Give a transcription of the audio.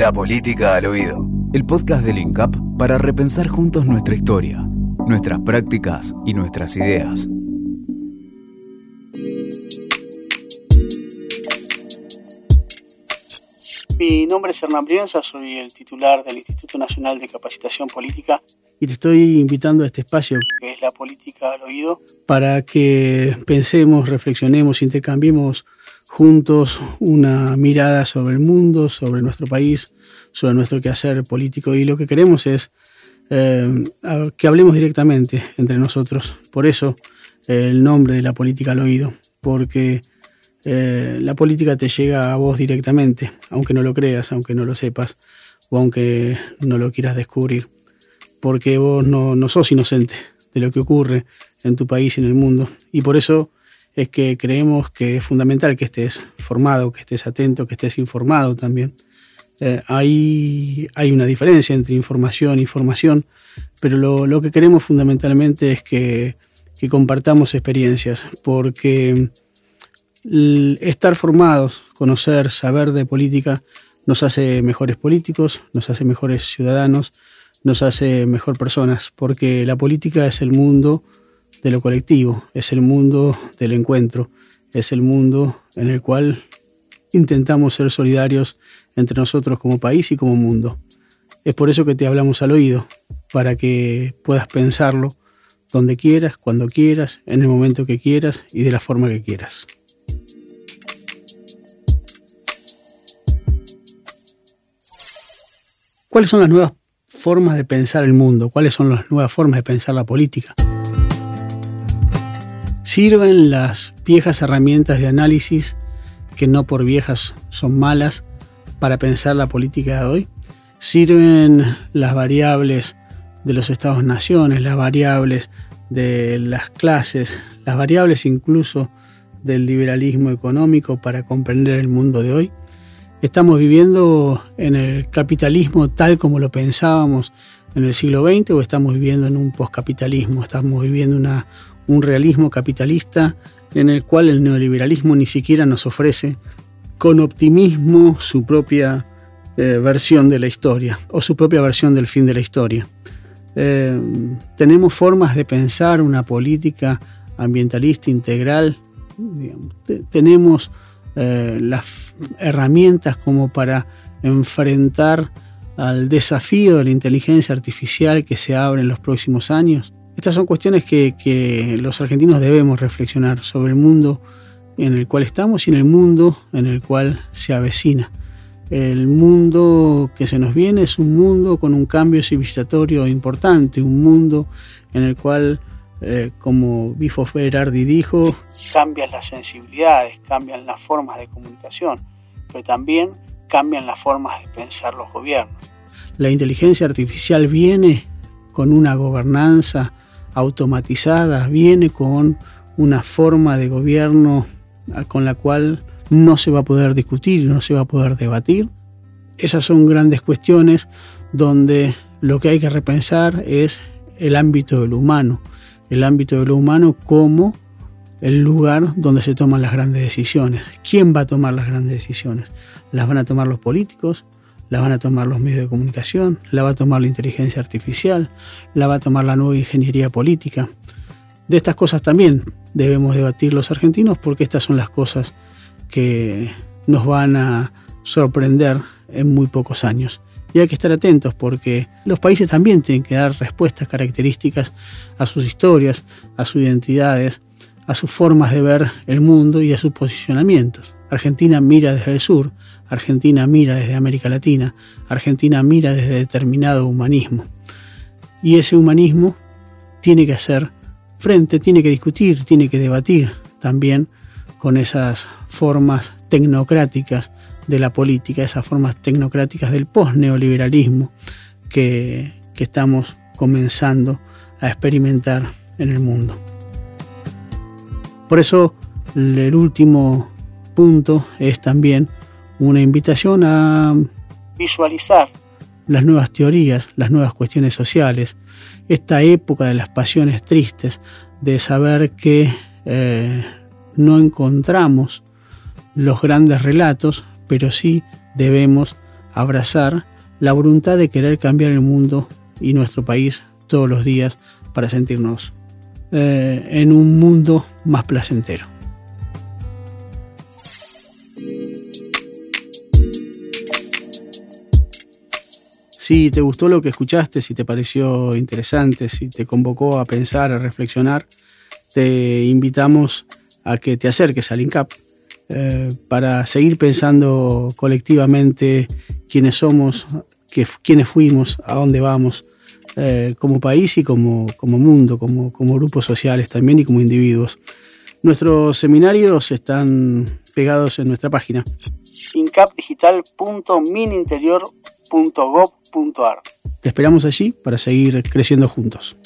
La política al oído. El podcast del INCAP para repensar juntos nuestra historia, nuestras prácticas y nuestras ideas. Mi nombre es Hernán Brienza, soy el titular del Instituto Nacional de Capacitación Política y te estoy invitando a este espacio que es la política al oído para que pensemos, reflexionemos, intercambiemos juntos una mirada sobre el mundo, sobre nuestro país, sobre nuestro quehacer político y lo que queremos es eh, que hablemos directamente entre nosotros. Por eso el nombre de la política al oído, porque eh, la política te llega a vos directamente, aunque no lo creas, aunque no lo sepas o aunque no lo quieras descubrir, porque vos no, no sos inocente de lo que ocurre en tu país y en el mundo. Y por eso es que creemos que es fundamental que estés formado, que estés atento, que estés informado también. Eh, hay, una diferencia entre información y formación, pero lo, que queremos fundamentalmente es que, que compartamos experiencias, porque estar formados, conocer, saber de política, nos hace mejores políticos, nos hace mejores ciudadanos, nos hace mejor personas, porque la política es el mundo de lo colectivo, es el mundo del encuentro, es el mundo en el cual intentamos ser solidarios entre nosotros como país y como mundo. Es por eso que te hablamos al oído, para que puedas pensarlo donde quieras, cuando quieras, en el momento que quieras y de la forma que quieras. ¿Cuáles son las nuevas formas de pensar el mundo? ¿Cuáles son las nuevas formas de pensar la política? ¿Sirven las viejas herramientas de análisis, que no por viejas son malas, para pensar la política de hoy? ¿Sirven las variables de los estados-naciones, las variables de las clases, las variables incluso del liberalismo económico para comprender el mundo de hoy? ¿Estamos viviendo en el capitalismo tal como lo pensábamos en el siglo XX o estamos viviendo en un poscapitalismo? ¿Estamos viviendo una, un realismo capitalista en el cual el neoliberalismo ni siquiera nos ofrece con optimismo su propia eh, versión de la historia o su propia versión del fin de la historia? Eh, tenemos formas de pensar una política ambientalista integral, tenemos eh, las herramientas como para enfrentar al desafío de la inteligencia artificial que se abre en los próximos años. Estas son cuestiones que, los argentinos debemos reflexionar sobre el mundo en el cual estamos y en el mundo en el cual se avecina. El mundo que se nos viene es un mundo con un cambio civilizatorio importante, un mundo en el cual eh, como Bifo Berardi dijo, cambian las sensibilidades, cambian las formas de comunicación, pero también cambian las formas de pensar los gobiernos. La inteligencia artificial viene con una gobernanza automatizada, viene con una forma de gobierno con la cual no se va a poder discutir, no se va a poder debatir. Esas son grandes cuestiones donde lo que hay que repensar es el ámbito de lo humano, el ámbito de lo humano como el lugar donde se toman las grandes decisiones. ¿Quién va a tomar las grandes decisiones? ¿Las van a tomar los políticos? ¿Las van a tomar los medios de comunicación? ¿La va a tomar la inteligencia artificial? ¿La va a tomar la nueva ingeniería política? De estas cosas también debemos debatir los argentinos porque estas son las cosas que nos van a sorprender en muy pocos años y hay que estar atentos porque los países también tienen que dar respuestas características a sus historias, a sus identidades, a sus formas de ver el mundo y a sus posicionamientos. Argentina mira desde el sur, Argentina mira desde América Latina, Argentina mira desde determinado humanismo. Y ese humanismo tiene que hacer frente, tiene que discutir, tiene que debatir también con esas formas tecnocráticas de la política, esas formas tecnocráticas del post-neoliberalismo que, que estamos comenzando a experimentar en el mundo. Por eso el último punto es también una invitación a visualizar las nuevas teorías, las nuevas cuestiones sociales, esta época de las pasiones tristes, de saber que eh, no encontramos los grandes relatos pero sí debemos abrazar la voluntad de querer cambiar el mundo y nuestro país todos los días para sentirnos eh, en un mundo más placentero. Si te gustó lo que escuchaste, si te pareció interesante, si te convocó a pensar, a reflexionar, te invitamos a que te acerques al INCAP eh, para seguir pensando colectivamente quiénes somos, quiénes fuimos, a dónde vamos, eh, como país y como, como mundo, como, como grupos sociales también y como individuos. Nuestros seminarios están pegados en nuestra página. incapdigital.mininterior.gov.ar Te esperamos allí para seguir creciendo juntos.